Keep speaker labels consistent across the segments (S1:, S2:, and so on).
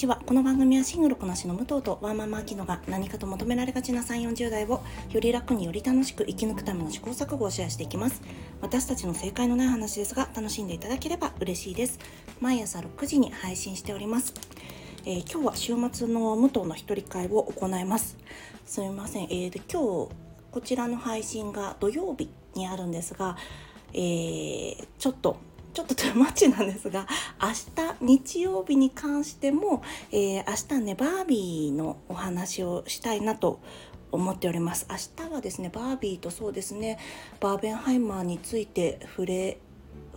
S1: ちは。この番組はシングルこなしの武藤とワンマンマーキノが何かと求められがちな3 4 0代をより楽により楽しく生き抜くための試行錯誤をシェアしていきます。私たちの正解のない話ですが楽しんでいただければ嬉しいです。毎朝6時に配信しております。えー、今日は週末の武藤の一人会を行います。すみません、えー、で今日こちらの配信が土曜日にあるんですが、えー、ちょっとちょっとトゥーマッチなんですが明日日曜日に関しても、えー、明日ねバービーのお話をしたいなと思っております明日はですねバービーとそうですねバーベンハイマーについて触れ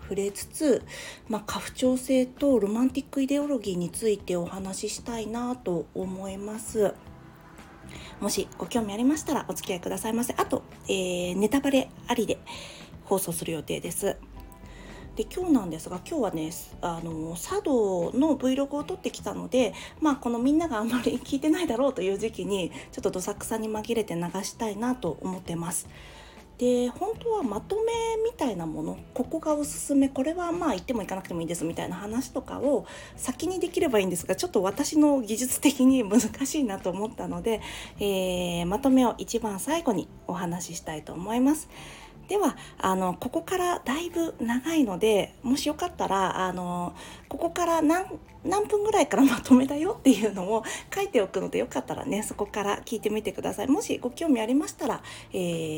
S1: 触れつつ、まあ、家父長制とロマンティックイデオロギーについてお話ししたいなと思います。もしご興味ありましたらお付き合いくださいませ。あと、えー、ネタバレありで放送する予定です。で今日なんですが今日はねあの茶道の Vlog を撮ってきたのでまあこのみんながあんまり聞いてないだろうという時期にちょっとどさくさに紛れて流したいなと思ってます。で本当はまとめみたいなものここがおすすめこれはまあ言っても行かなくてもいいですみたいな話とかを先にできればいいんですがちょっと私の技術的に難しいなと思ったので、えー、まとめを一番最後にお話ししたいと思います。ではあのここからだいぶ長いのでもしよかったらあのここから何何分ぐらいから まとめだよっていうのを書いておくのでよかったらねそこから聞いてみてください。もしご興味ありましたら、え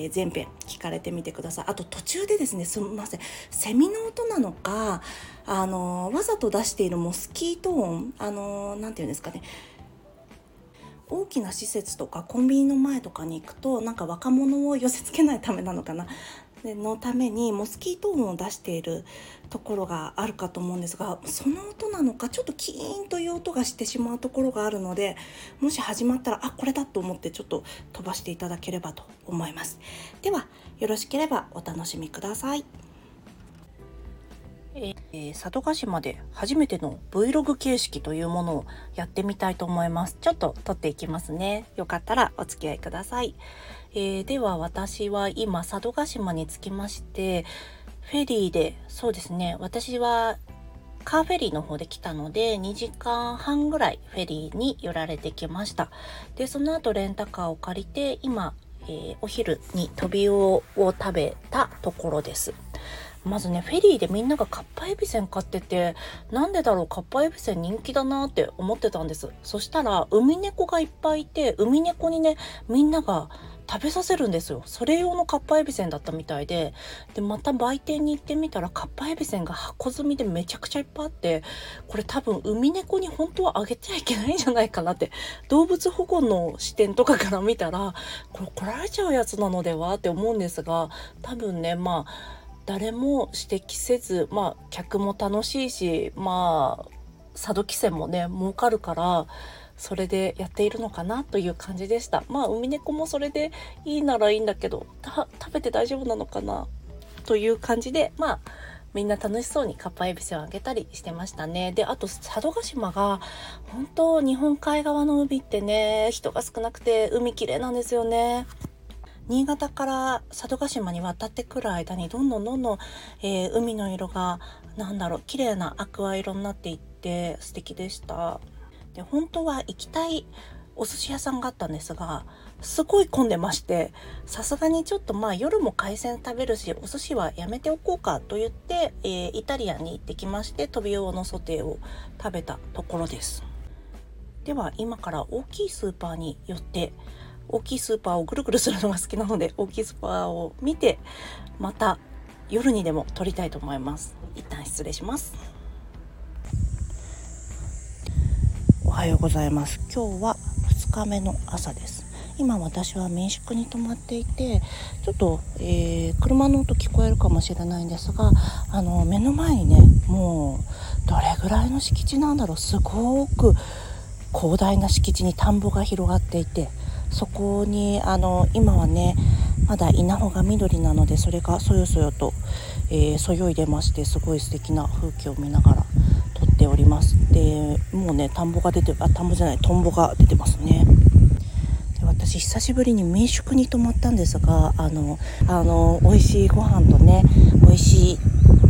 S1: ー、前編聞かれてみてください。あと途中でですねすみません。セミの音なのかあのわざと出しているモスキート音あの何て言うんですかね。大きな施設とかコンビニの前とかに行くとなんか若者を寄せつけないためなのかな。のためにモスキート音を出しているところがあるかと思うんですがその音なのかちょっとキーンという音がしてしまうところがあるのでもし始まったらあこれだと思ってちょっと飛ばしていただければと思いますではよろしければお楽しみくださいえー、佐渡島で初めての Vlog 形式というものをやってみたいと思います。ちょっと撮っていきますね。よかったらお付き合いください。えー、では私は今佐渡島に着きまして、フェリーで、そうですね、私はカーフェリーの方で来たので2時間半ぐらいフェリーに寄られてきました。で、その後レンタカーを借りて今、えー、お昼にトビウオを食べたところです。まずねフェリーでみんながカッパエビせん買っててなんでだろうカッパエビせん人気だなって思ってたんですそしたらウミネコがいっぱいいてウミネコにねみんなが食べさせるんですよ。それ用のカッパエビせんだったみたいで。でまた売店に行ってみたらカッパエビせんが箱積みでめちゃくちゃいっぱいあってこれ多分ウミネコに本当はあげてはいけないんじゃないかなって。動物保護の視点とかから見たらこれ怒られちゃうやつなのではって思うんですが多分ねまあ誰も指摘せずまあ客も楽しいしまあ佐渡汽船もね儲かるからそれでやっているのかなという感じでしたまあウミネコもそれでいいならいいんだけど食べて大丈夫なのかなという感じでまあみんな楽しそうにカッパエビスをあげたりしてましたね。で、あと佐渡島が本当日本海側の海ってね、人が少なくて海綺麗なんですよね。新潟から佐渡島に渡ってくる間にどんどんどんどん、えー、海の色がなんだろう綺麗なアクア色になっていって素敵でしたで本当は行きたいお寿司屋さんがあったんですがすごい混んでましてさすがにちょっとまあ夜も海鮮食べるしお寿司はやめておこうかと言って、えー、イタリアに行ってきましてトビウオのソテーを食べたところです。では今から大きいスーパーに寄って大きいスーパーをぐるぐるするのが好きなので大きいスーパーを見てまた夜にでも撮りたいと思います。一旦失礼しますおはようございます。今日は2日目の朝です。今私は民宿に泊まっていてちょっと、えー、車の音聞こえるかもしれないんですがあの目の前にねもうどれぐらいの敷地なんだろう。すごく広大な敷地に田んぼが広がっていてそこにあの今はねまだ稲穂が緑なのでそれがそよそよと、えー、そよいでましてすごい素敵な風景を見ながらっております。でもうね田んぼが出てあ田んぼじゃないトンボが出てますね。で私久しぶりに民宿に泊まったんですがあのあの美味しいご飯とね美味しい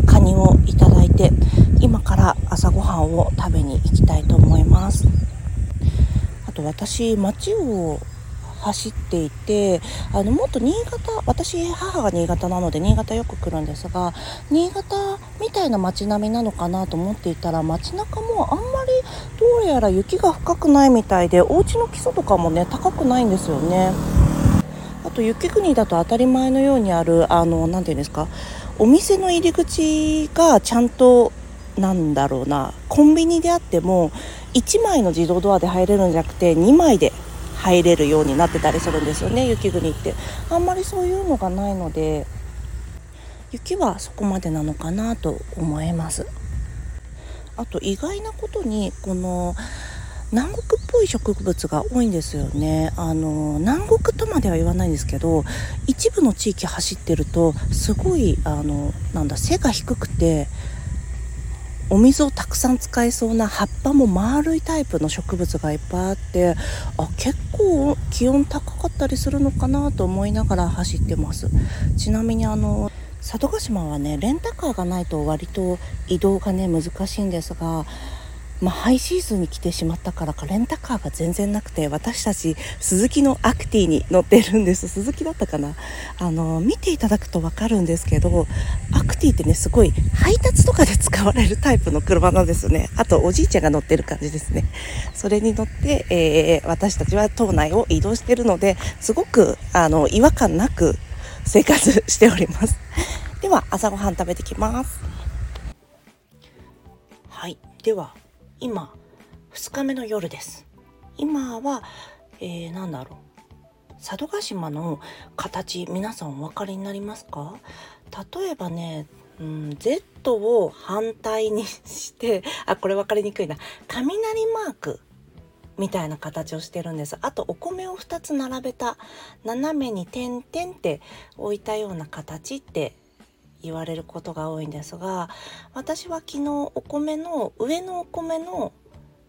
S1: カニをいただいて今から朝ごはんを食べに行きたいと思います。あと私街を走っていてあのもっと新潟私母が新潟なので新潟よく来るんですが新潟みたいな街並みなのかなと思っていたら街中もあんまりどうやら雪が深くないみたいでお家の基礎とかもね高くないんですよね。あと雪国だと当たり前のようにあるあの何て言うんですかお店の入り口がちゃんとなんだろうなコンビニであっても1枚の自動ドアで入れるんじゃなくて2枚で入れるようになってたりするんですよね雪国って。あんまりそういうのがないので雪はそこまでなのかなと思います。あと意外なことにこの南国っぽい植物が多いんですよね。あの南国とまでは言わないんですけど一部の地域走ってるとすごいあのなんだ背が低くてお水をたくさん使えそうな葉っぱも丸いタイプの植物がいっぱいあってあ結構気温高かったりするのかなと思いながら走ってます。ちなみにあの佐渡島はねレンタカーがないと割と移動がね難しいんですがまあ、ハイシーズンに来てしまったからかレンタカーが全然なくて私たち鈴木のアクティに乗ってるんです。鈴木だったかな？あの見ていただくと分かるんですけどアクティってねすごい配達とかで使われるタイプの車なんですね。あとおじいちゃんが乗ってる感じですね。それに乗って、えー、私たちは島内を移動してるのですごくあの違和感なく生活しております。では朝ごはん食べてきます。はい。では今2日目の夜です。今は、えー、なんだろう。佐渡島の形皆さんお分かりになりますか？例えばね、うん、Z を反対にしてあこれ分かりにくいな。雷マークみたいな形をしてるんです。あとお米を2つ並べた斜めに点々って置いたような形って言われることが多いんですが私は昨日お米の上のお米の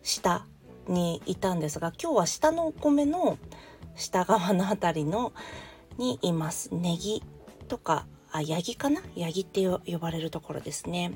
S1: 下にいたんですが今日は下のお米の下側の辺りのにいます。ネギとかあヤギかな？ヤギって呼ばれるところですね。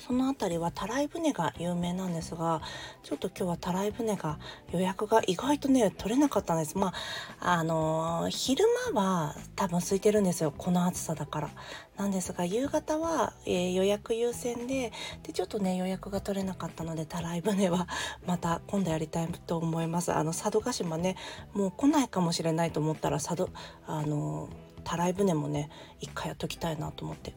S1: その辺りはたらい船が有名なんですがちょっと今日はたらい船が予約が意外とね取れなかったんです。まああのー、昼間は多分空いてるんですよ。この暑さだから。なんですが夕方は、えー、予約優先ででちょっとね予約が取れなかったのでたらい船は また今度やりたいと思います。あの佐渡島ねもう来ないかもしれないと思ったら佐渡あのたらい船もね一回やっときたいなと思って。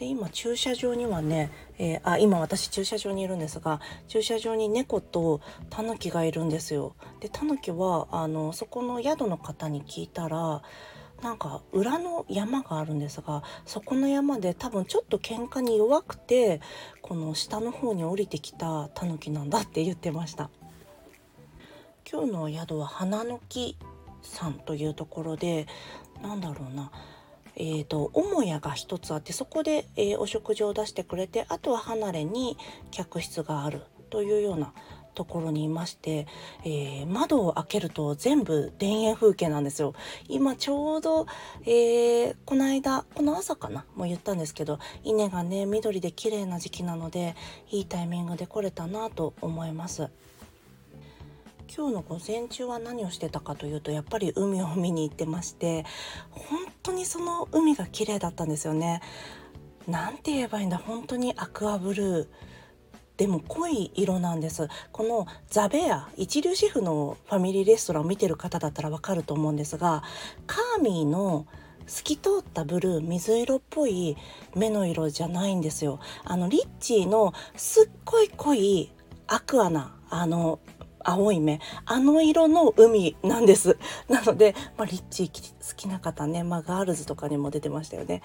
S1: で今駐車場にはね、えー、あ今私駐車場にいるんですが駐車場に猫とタヌキがいるんですよ。でタヌキはあのそこの宿の方に聞いたらなんか裏の山があるんですがそこの山で多分ちょっと喧嘩に弱くてこの下の方に降りてきたタヌキなんだって言ってました。今日の宿は花の木さんというところでなんだろうなえーと、母屋が一つあってそこで、えー、お食事を出してくれてあとは離れに客室があるというようなところにいまして、えー、窓を開けると全部田園風景なんですよ今ちょうど、えー、この間この朝かなも言ったんですけど稲がね緑で綺麗な時期なのでいいタイミングで来れたなと思います。今日の午前中は何をしてたかというとやっぱり海を見に行ってまして本当にその海が綺麗だったんですよね。なんて言えばいいんだ本当にアクアブルー。でも濃い色なんです。このザベア一流シェフのファミリーレストランを見てる方だったらわかると思うんですがカーミーの透き通ったブルー水色っぽい目の色じゃないんですよ。あのリッチーのすっごい濃いアクアなあの青い目あの色の海なんです。なので、まあ、リッチー好きな方ね、まあ、ガールズとかにも出てましたよね。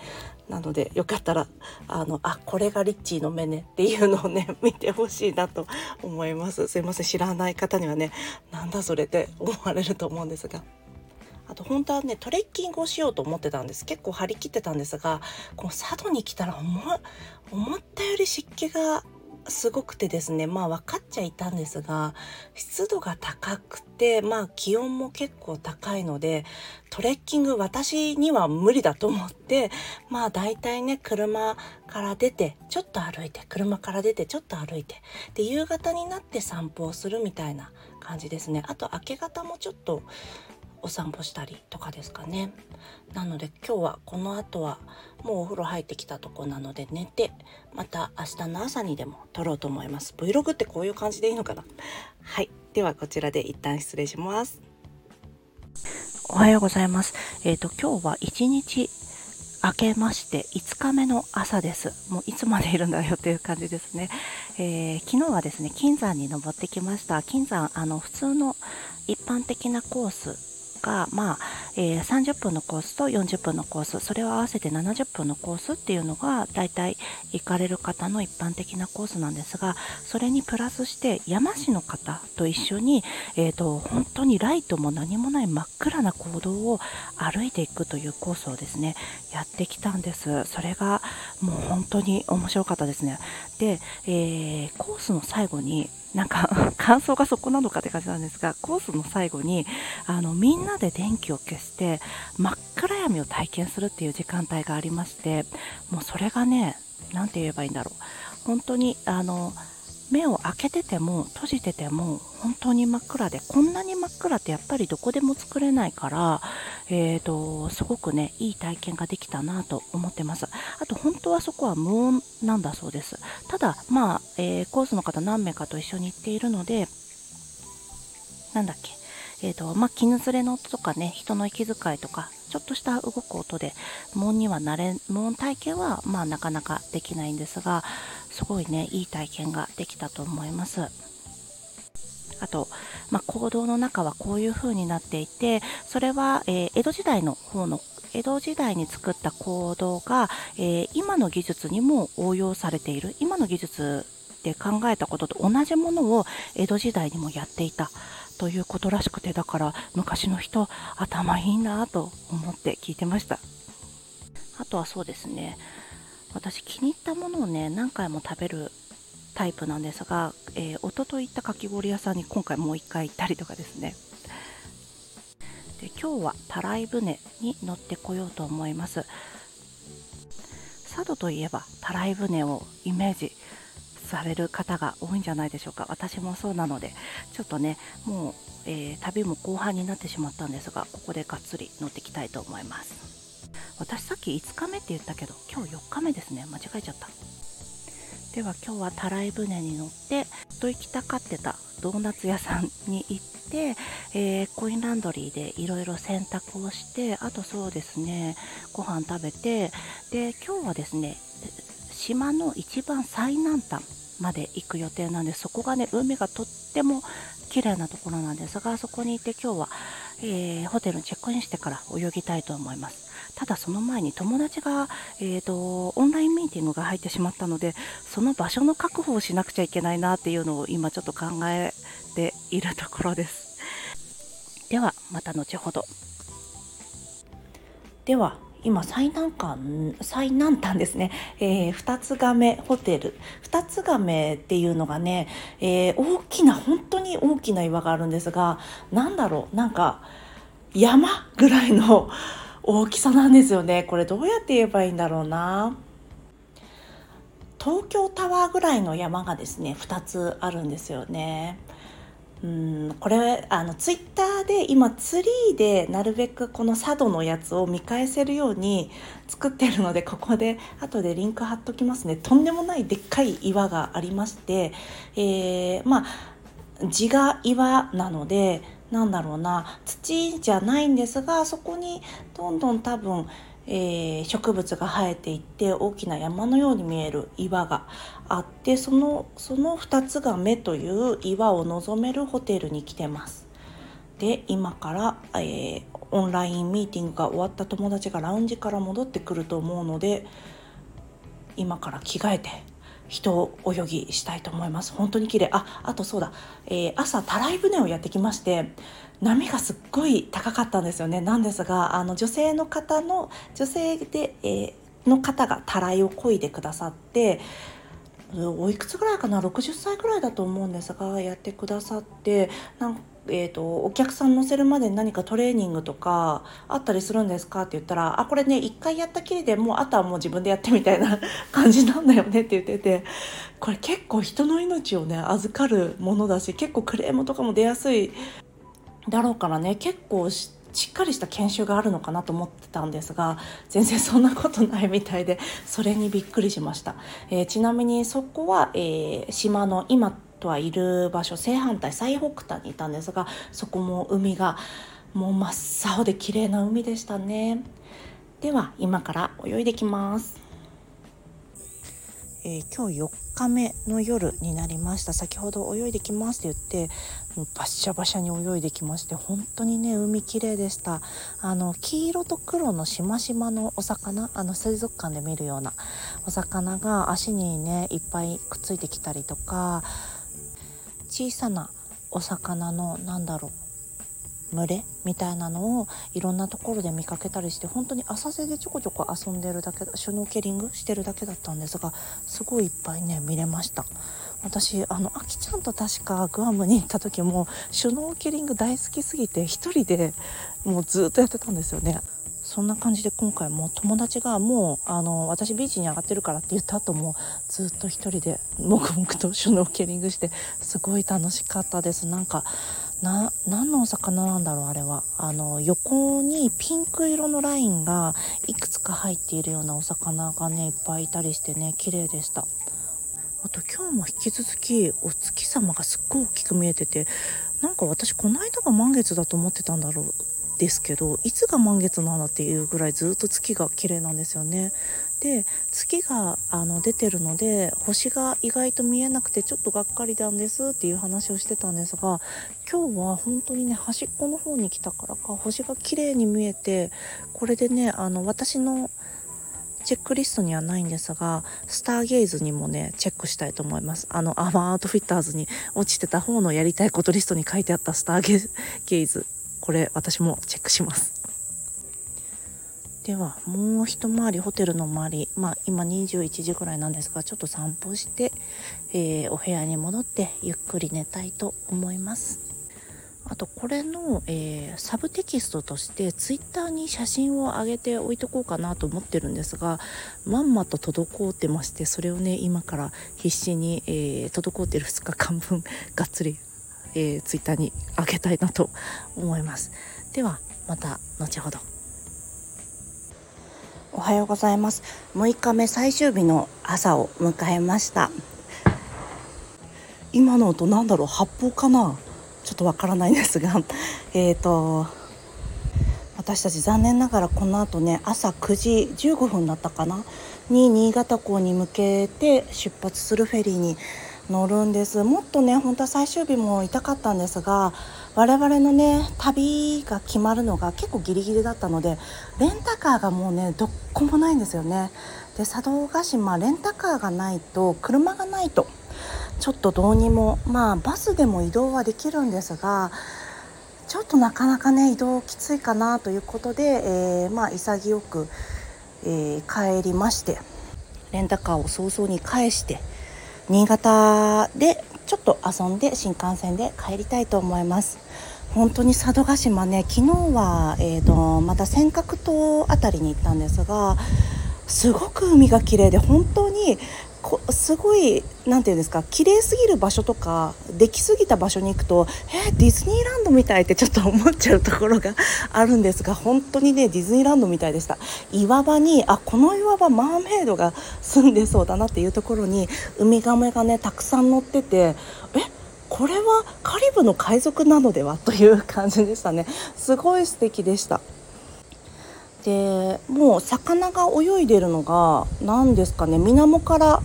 S1: なのでよかったらあのあこれがリッチーの目ねっていうのをね 見てほしいなと思います。すいません知らない方にはねなんだそれって思われると思うんですが。あと本当はねトレッキングをしようと思ってたんです。結構張り切ってたんですがこの佐渡に来たら思思ったより湿気がすごくてですねまあ分かっちゃいたんですが湿度が高くてまあ気温も結構高いのでトレッキング私には無理だと思ってまあ大体ね車から出てちょっと歩いて車から出てちょっと歩いてで夕方になって散歩をするみたいな感じですね。あと明け方もちょっとお散歩したりとかですかねなので今日はこの後はもうお風呂入ってきたとこなので寝てまた明日の朝にでも撮ろうと思います Vlog ってこういう感じでいいのかなはいではこちらで一旦失礼しますおはようございますえっ、ー、と今日は一日明けまして5日目の朝です。もういつまでいるんだよっていう感じですね。えー、昨日はですね、金山に登ってきました。金山、あの、普通の一般的なコースが、まあえー、30分のコースと40分のコースそれを合わせて70分のコースっていうのがだいたい行かれる方の一般的なコースなんですがそれにプラスして山市の方と一緒に、えーと、本当にライトも何もない真っ暗な行動を歩いていくというコースをですねやってきたんです。それがもう本当に面白かったですね。で、えー、コースの最後になんか 感想がそこなのかって感じなんですがコースの最後にあのみんなで電気を消して真っ暗闇を体験するっていう時間帯がありましてもうそれがね何て言えばいいんだろう。本当にあの目を開けてても閉じてても本当に真っ暗でこんなに真っ暗ってやっぱりどこでも作れないから、えーと、すごくねいい体験ができたなと思ってます。あと本当はそこは無音なんだそうです。ただまあ、えー、コースの方何名かと一緒に行っているのでなんだっけえーとまあ、絹ずれの音とかね人の息遣いとかちょっとした動く音で無音にはなれ無音体験はまあなかなかできないんですがすごいねいい体験ができたと思います。あと、まあ、行動の中はこういう風になっていてそれは、えー、江戸時代の方の江戸時代に作った行動が、えー、今の技術にも応用されている。今の技術で考えたことと同じものを江戸時代にもやっていたということらしくてだから昔の人頭いいなと思って聞いてました。あとはそうですね。私気に入ったものをね何回も食べるタイプなんですが、えー、一昨日行ったかき氷屋さんに今回もう一回行ったりとかですね。で今日はたらい船に乗ってこようと思います。佐渡といえばたらい船をイメージされる方が多いんじゃないでしょうか。私もそうなのでちょっとねもう、えー、旅も後半になってしまったんですがここでがっつり乗っていきたいと思います。私さっき5日目って言ったけど今日4日目ですね。間違えちゃった。では今日はたらい船に乗ってと行きたかってたドーナツ屋さんに行って、えー、コインランドリーでいろいろ洗濯をしてあとそうですねご飯食べてで今日はですね島の一番最南端まで行く予定なんでそこがね海がとっても綺麗なところなんですがそこに行って今日は、えー、ホテルにチェックインしてから泳ぎたいと思います。ただその前に友達が、えーと、オンラインミーティングが入ってしまったのでその場所の確保をしなくちゃいけないなっていうのを今ちょっと考えているところです。ではまた後ほど。では今最南端最南端ですね、えー、二つ亀ホテル。二つ亀っていうのがね、えー、大きな本当に大きな岩があるんですがなんだろう。なんか山ぐらいの大きさなんですよね。これどうやって言えばいいんだろうな。東京タワーぐらいの山がですね2つあるんですよね。うんこれあのツイッターで今ツリーでなるべくこの佐渡のやつを見返せるように作ってるのでここで後でリンク貼っときますね。とんでもないでっかい岩がありまして、えー、まあ地が岩なのでなんだろうな土じゃないんですがそこにどんどん多分えー、植物が生えていって大きな山のように見える岩があってそのその2つが目という岩を望めるホテルに来てます。で今から、えー、オンラインミーティングが終わった友達がラウンジから戻ってくると思うので今から着替えて人泳ぎしたいと思います。本当に綺麗。ああとそうだ、えー、朝たらい船をやってきまして波がすっごい高かったんですよね。なんですがあの女性の方の女性で、えー、の方がたらいを漕いでくださっておいくつぐらいかな？60歳ぐらいだと思うんですがやってくださってなんえーと、お客さん乗せるまでに何かトレーニングとかあったりするんですかって言ったら「あこれね一回やったきりでもうあとはもう自分でやって」みたいな 感じなんだよねって言っててこれ結構人の命をね預かるものだし結構クレームとかも出やすいだろうからね結構しっかりした研修があるのかなと思ってたんですが全然そんなことないみたいでそれにびっくりしました、えー、ちなみにそこは、えー、島の今とはいる場所正反対最北端にいたんですがそこも海がもう真っ青で綺麗な海でしたね。では今から泳いできます。えー、今日4日目の夜になりました。先ほど泳いできますって言ってもうバシャバシャに泳いできまして本当にね海綺麗でした。あの黄色と黒のしましまのお魚あの水族館で見るようなお魚が足にねいっぱいくっついてきたりとか小さなお魚のなんだろう群れみたいなのをいろんなところで見かけたりして本当に浅瀬でちょこちょこ遊んでるだけシュノーケリングしてるだけだったんですがすごいいっぱいね見れました。私あのあきちゃんと確かグアムに行った時もシュノーケリング大好きすぎて1人でもうずっとやってたんですよね。そんな感じで今回も友達がもうあの私ビーチに上がってるからって言った後もずっと一人で黙々とシュノーケリングしてすごい楽しかったです。なんかな何のお魚なんだろうあれは。あの横にピンク色のラインがいくつか入っているようなお魚がねいっぱいいたりしてね綺麗でした。あと今日も引き続きお月様がすっごい大きく見えててなんか私この間が満月だと思ってたんだろう。ですけどいつが満月なんだっていうぐらいずっと月が綺麗なんですよね。で月があの出てるので星が意外と見えなくてちょっとがっかりなんですっていう話をしてたんですが今日は本当にね端っこの方に来たからか星が綺麗に見えてこれでねあの私のチェックリストにはないんですがスターゲイズにもねチェックしたいと思いますあのアマーアウトフィッターズに落ちてた方のやりたいことリストに書いてあったスターゲイズこれ私もチェックします。ではもう一回りホテルの周りまあ今21時ぐらいなんですがちょっと散歩して、えー、お部屋に戻ってゆっくり寝たいと思います。あとこれの、えー、サブテキストとしてツイッターに写真を上げておいとこうかなと思ってるんですがまんまと滞ってましてそれをね今から必死に、えー、滞ってる2日間分がっつりえー、ツイッターにあげたいなと思います。ではまた後ほど。おはようございます。6日目最終日の朝を迎えました。今の音なんだろう？発砲かな？ちょっとわからないんですが。えっ、と私たち残念ながらこの後ね朝9時15分だったかな？に新潟港に向けて出発するフェリーに乗るんです。もっとね本当は最終日も痛かったんですが我々のね旅が決まるのが結構ギリギリだったのでレンタカーがもうねどこもないんですよね。で佐渡島レンタカーがないと車がないとちょっとどうにもまあバスでも移動はできるんですがちょっとなかなかね移動きついかなということで、えー、まあ潔く、えー、帰りましてレンタカーを早々に返して新潟でちょっと遊んで新幹線で帰りたいと思います。本当に佐渡島ね昨日は、えーと、また尖閣島辺りに行ったんですがすごく海が綺麗で本当にこすごい何て言うんですか綺麗すぎる場所とかできすぎた場所に行くとえー、ディズニーランドみたいってちょっと思っちゃうところがあるんですが本当にねディズニーランドみたいでした。岩場にあこの岩場マーメイドが住んでそうだなっていうところにウミガメがねたくさん乗っててえこれはカリブの海賊なのでは？という感じでしたね。すごい素敵でした。でもう魚が泳いでるのが何ですかね水面から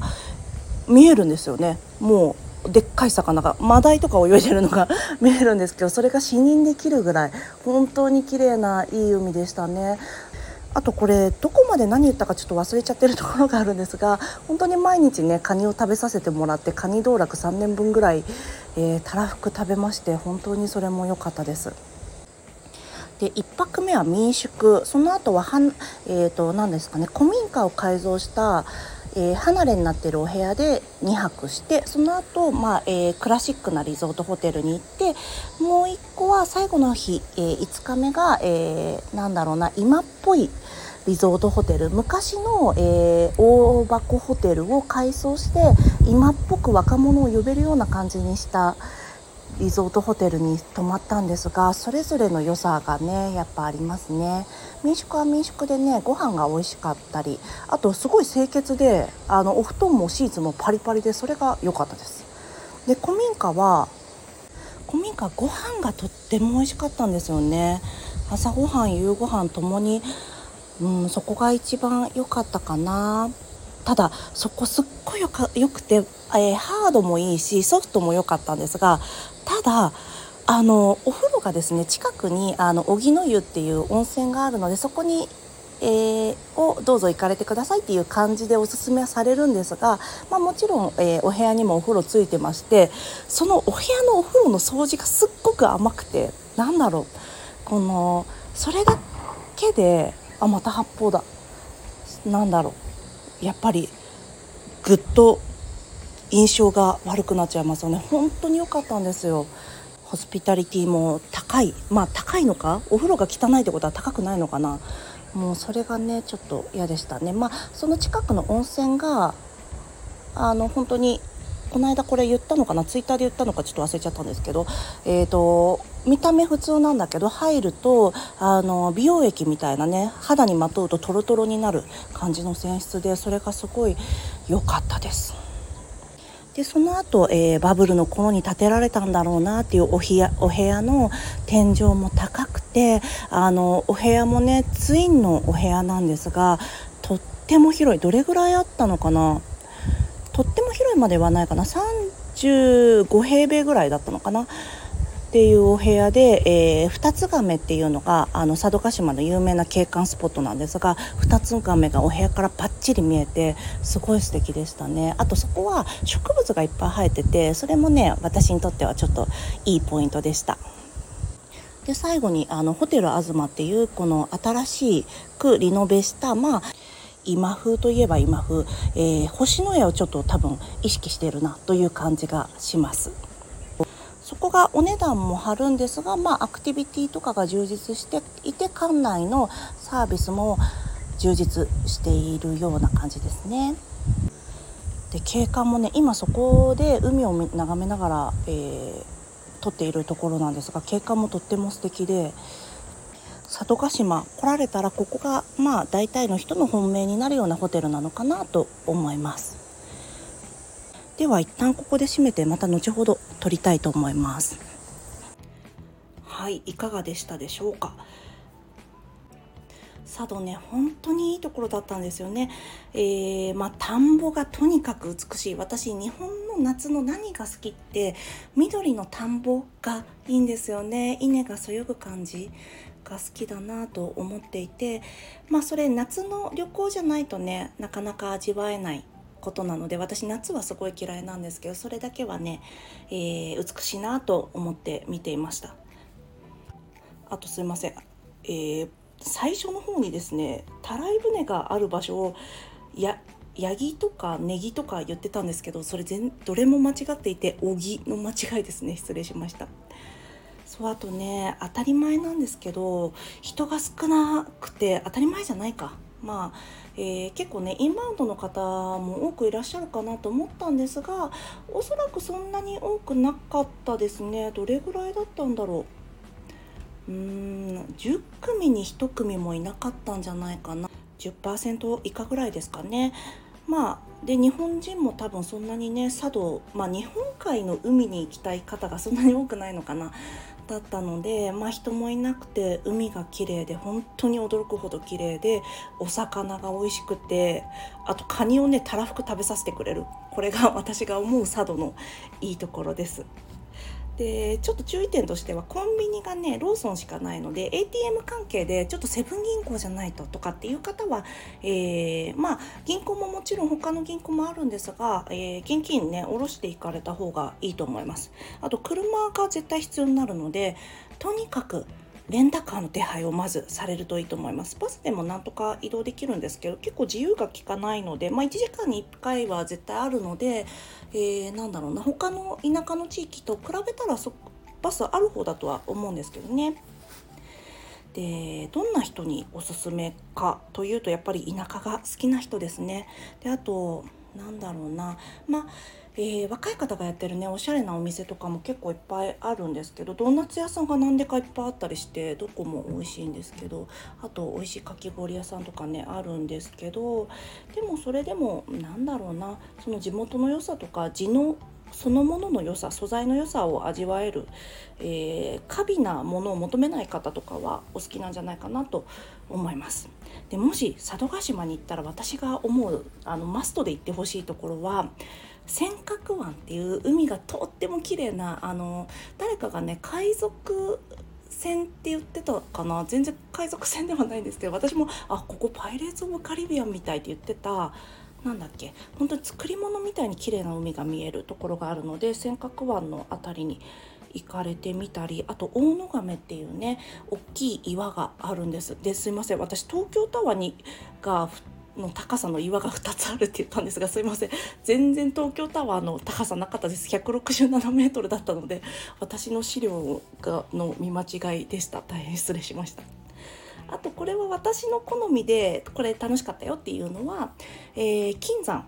S1: 見えるんですよねもうでっかい魚がマダイとか泳いでるのが 見えるんですけどそれが視認できるぐらい本当に綺麗ないい海でしたね。あとこれどこまで何言ったかちょっと忘れちゃってるところがあるんですが本当に毎日ねカニを食べさせてもらってカニ道楽3年分ぐらい、えー、たらふく食べまして本当にそれも良かったです。で1泊目は民宿。その後ははん、えーと、何ですかね古民家を改造した、えー、離れになってるお部屋で2泊してその後、まあえー、クラシックなリゾートホテルに行ってもう1個は最後の日、えー、5日目が、えー、なんだろうな今っぽいリゾートホテル。昔の、えー、大箱ホテルを改装して今っぽく若者を呼べるような感じにしたリゾートホテルに泊まったんですがそれぞれの良さがねやっぱありますね。民宿は民宿でねご飯が美味しかったりあとすごい清潔であのお布団もシーツもパリパリでそれが良かったです。で古民家は古民家ご飯がとっても美味しかったんですよね。朝ごはん夕ご飯ともにうんそこが一番良かったかな。ただそこすっごいよかよくて、えー、ハードもいいしソフトも良かったんですがただあのお風呂がですね近くにあの荻野湯っていう温泉があるのでそこに、えー、をどうぞ行かれてくださいっていう感じでおすすめされるんですが、まあ、もちろん、えー、お部屋にもお風呂ついてましてそのお部屋のお風呂の掃除がすっごく甘くてなんだろうこのそれだけであまた発泡だ。なんだろうやっぱりぐっと印象が悪くなっちゃいますよね。本当に良かったんですよ。ホスピタリティも高い。まあ高いのか？お風呂が汚いってことは高くないのかな？もうそれがねちょっと嫌でしたね。まあその近くの温泉があの本当にこの間これ言ったのかな？ツイッターで言ったのか？ちょっと忘れちゃったんですけど、えーと、見た目普通なんだけど入るとあの美容液みたいなね肌にまとうとトロトロになる感じの泉質でそれがすごい良かったです。でその後、えー、バブルの頃に建てられたんだろうなっていうお部屋お部屋の天井も高くてあのお部屋もねツインのお部屋なんですがとっても広い。どれぐらいあったのかな？とっても広いまではないかな。35平米ぐらいだったのかな。っていうお部屋で、えー、二つ亀っていうのがあの佐渡島の有名な景観スポットなんですが二つ亀がお部屋からパッチリ見えてすごい素敵でしたねあとそこは植物がいっぱい生えててそれもね私にとってはちょっといいポイントでしたで最後にあのホテル東っていうこの新しくリノベしたまあ今風といえば今風、えー、星の絵をちょっと多分意識してるなという感じがします。そこがお値段も張るんですが、まあ、アクティビティとかが充実していて館内のサービスも充実しているような感じですね。で景観もね今そこで海を眺めながら、えー、撮っているところなんですが景観もとっても素敵で佐渡島来られたらここがまあ大体の人の本命になるようなホテルなのかなと思います。では一旦ここで締めてまた後ほど撮りたいと思います。はいいかがでしたでしょうか？佐渡ね本当にいいところだったんですよね、えー、まあ、田んぼがとにかく美しい。私日本の夏の何が好きって緑の田んぼがいいんですよね。稲がそよぐ感じが好きだなと思っていて。まあそれ夏の旅行じゃないとねなかなか味わえないことなので私夏はすごい嫌いなんですけどそれだけはね、えー、美しいなと思って見ていました。あとすいません、えー、最初の方にですねたらい船がある場所をやヤギとかネギとか言ってたんですけどそれ全どれも間違っていて小木の間違いですね。失礼しました。そうあとね当たり前なんですけど人が少なくて当たり前じゃないか。まあ、えー、結構ねインバウンドの方も多くいらっしゃるかなと思ったんですがおそらくそんなに多くなかったですね。どれぐらいだったんだろう。うーん10組に1組もいなかったんじゃないかな。10%以下ぐらいですかね。まあで日本人も多分そんなにね佐渡、まあ、日本海の海に行きたい方がそんなに多くないのかな。だったので、まあ、人もいなくて海が綺麗で本当に驚くほど綺麗でお魚が美味しくてあとカニをねたらふく食べさせてくれるこれが私が思う佐渡のいいところです。でちょっと注意点としてはコンビニがねローソンしかないので ATM 関係でちょっとセブン銀行じゃないととかっていう方は、えー、まあ銀行ももちろん他の銀行もあるんですが、えー、現金ね下ろしていかれた方がいいと思います。あと車が絶対必要になるのでとにかくレンタカーの手配をまずされるといいと思いますバスでもなんとか移動できるんですけど結構自由が利かないので、まあ、1時間に1回は絶対あるので、えー、なんだろうな他の田舎の地域と比べたらそバスある方だとは思うんですけどね。でどんな人におすすめかというとやっぱり田舎が好きな人ですね。であとなんだろうな。まあえー、若い方がやってるねおしゃれなお店とかも結構いっぱいあるんですけどドーナツ屋さんが何でかいっぱいあったりしてどこも美味しいんですけどあと美味しいかき氷屋さんとかねあるんですけどでもそれでもなんだろうな。その地元の良さとか地のそのものの良さ素材の良さを味わえる、えー、過敏なものを求めない方とかはお好きなんじゃないかなと思います。でもし佐渡島に行ったら私が思うあのマストで行ってほしいところは尖閣湾っていう海がとっても綺麗なあの誰かがね海賊船って言ってたかな？全然海賊船ではないんですけど私もあここパイレーツ・オブ・カリビアンみたいって言ってたなんだっけ？本当に作り物みたいに綺麗な海が見えるところがあるので尖閣湾の辺りに行かれてみたりあと大野亀っていうね大きい岩があるんです。ですいません私東京タワーにがの高さの岩が2つあるって言ったんですがすいません全然東京タワーの高さなかったです。167メートルだったので私の資料がの見間違いでした。大変失礼しました。あとこれは私の好みでこれ楽しかったよっていうのは、えー、金山。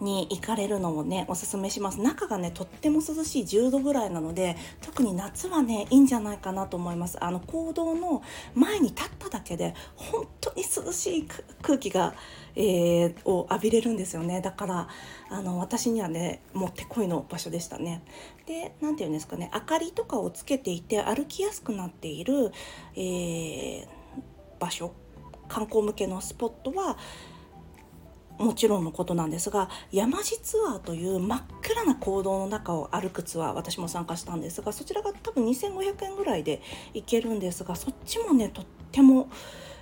S1: に行かれるのをねおすすめします。中がねとっても涼しい10度ぐらいなので特に夏はねいいんじゃないかなと思います。あの行動の前に立っただけで本当に涼しい空気が、えー、を浴びれるんですよね。だからあの私にはねもってこいの場所でしたね。で何て言うんですかね明かりとかをつけていて歩きやすくなっている、えー、場所観光向けのスポットはもちろんのことなんですが山地ツアーという真っ暗な坑道の中を歩くツアー私も参加したんですがそちらが多分2500円ぐらいで行けるんですがそっちもねとっても、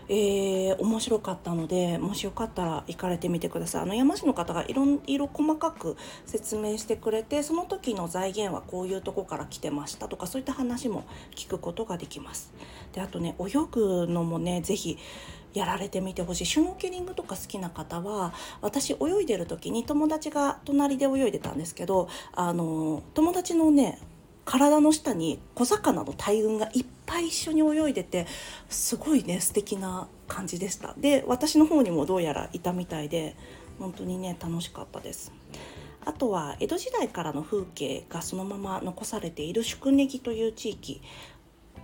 S1: えー、面白かったのでもしよかったら行かれてみてください。あの山市の方がいろいろ細かく説明してくれてその時の財源はこういうとこから来てましたとかそういった話も聞くことができます。であとね泳ぐのもね是非やられてみてほしい。シュノーケリングとか好きな方は私泳いでる時に友達が隣で泳いでたんですけどあの友達のね体の下に小魚の大群がいっぱい一緒に泳いでてすごいね素敵な感じでした。で私の方にもどうやらいたみたいで本当にね楽しかったです。あとは江戸時代からの風景がそのまま残されている宿根木という地域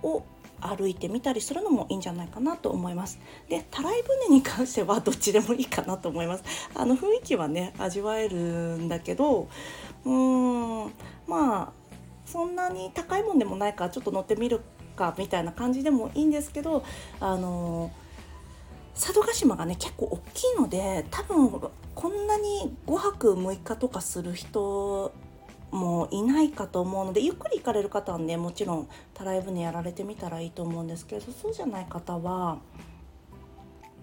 S1: を歩いてみたりするのもいいんじゃないかなと思います。で、たらい船に関してはどっちでもいいかなと思います。あの雰囲気はね味わえるんだけど、うーんまあそんなに高いもんでもないからちょっと乗ってみるかみたいな感じでもいいんですけど、あの佐渡島がね結構大きいので多分こんなに5泊6日とかする人もいないかと思うのでゆっくり行かれる方はねもちろんたらい船やられてみたらいいと思うんですけどそうじゃない方は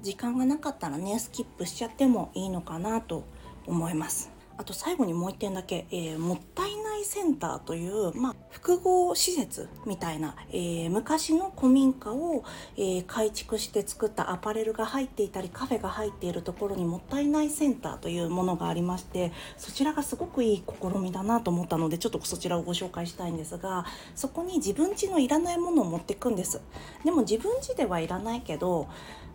S1: 時間がなかったらねスキップしちゃってもいいのかなと思います。あと最後にもう一点だけ、えー、もったいないセンターという、まあ、複合施設みたいな、えー、昔の古民家を、えー、改築して作ったアパレルが入っていたりカフェが入っているところにもったいないセンターというものがありましてそちらがすごくいい試みだなと思ったのでちょっとそちらをご紹介したいんですがそこに自分家のいらないものを持っていくんです。でも自分家ではいらないけど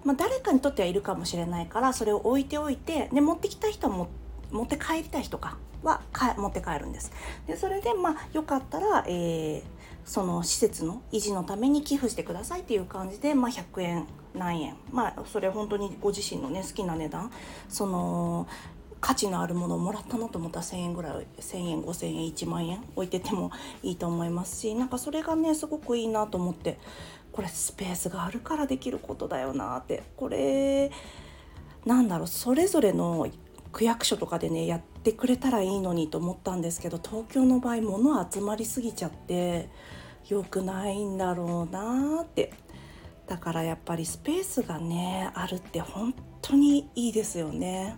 S1: まあ、誰かにとってはいるかもしれないからそれを置いておいてで持ってきた人は持って持って帰りたい人かはか持って帰るんです。でそれでまあよかったら、えー、その施設の維持のために寄付してくださいっていう感じで、まあ、100円何円。まあそれ本当にご自身のね好きな値段。その価値のあるものをもらったなと思ったら1,000円ぐらい1,000円5,000円1万円置いててもいいと思いますしなんかそれがねすごくいいなと思ってこれスペースがあるからできることだよなって。これなんだろうそれぞれの区役所とかでねやってくれたらいいのにと思ったんですけど東京の場合物集まりすぎちゃって良くないんだろうなってだからやっぱりスペースがねあるって本当にいいですよね。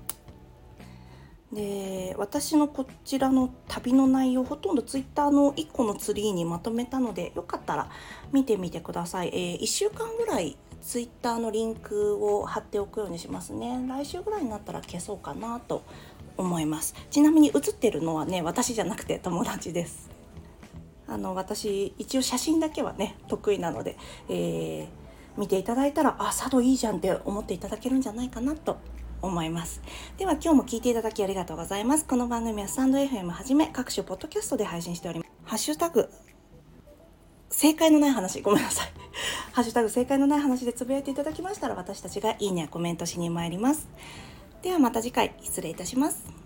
S1: で私のこちらの旅の内容ほとんど Twitter の1個のツリーにまとめたのでよかったら見てみてください、えー、1週間ぐらい Twitter のリンクを貼っておくようにしますね。来週ぐらいになったら消そうかなと思います。ちなみに写ってるのはね私じゃなくて友達です。あの私一応写真だけはね得意なので、えー、見ていただいたらあ佐渡いいじゃんって思っていただけるんじゃないかなと思います。では今日も聞いていただきありがとうございます。この番組はスタンド FM はじめ各種ポッドキャストで配信しております。ハッシュタグ正解のない話。ごめんなさい。ハッシュタグ正解のない話でつぶやいていただきましたら私たちがいいねやコメントしに参ります。ではまた次回。失礼いたします。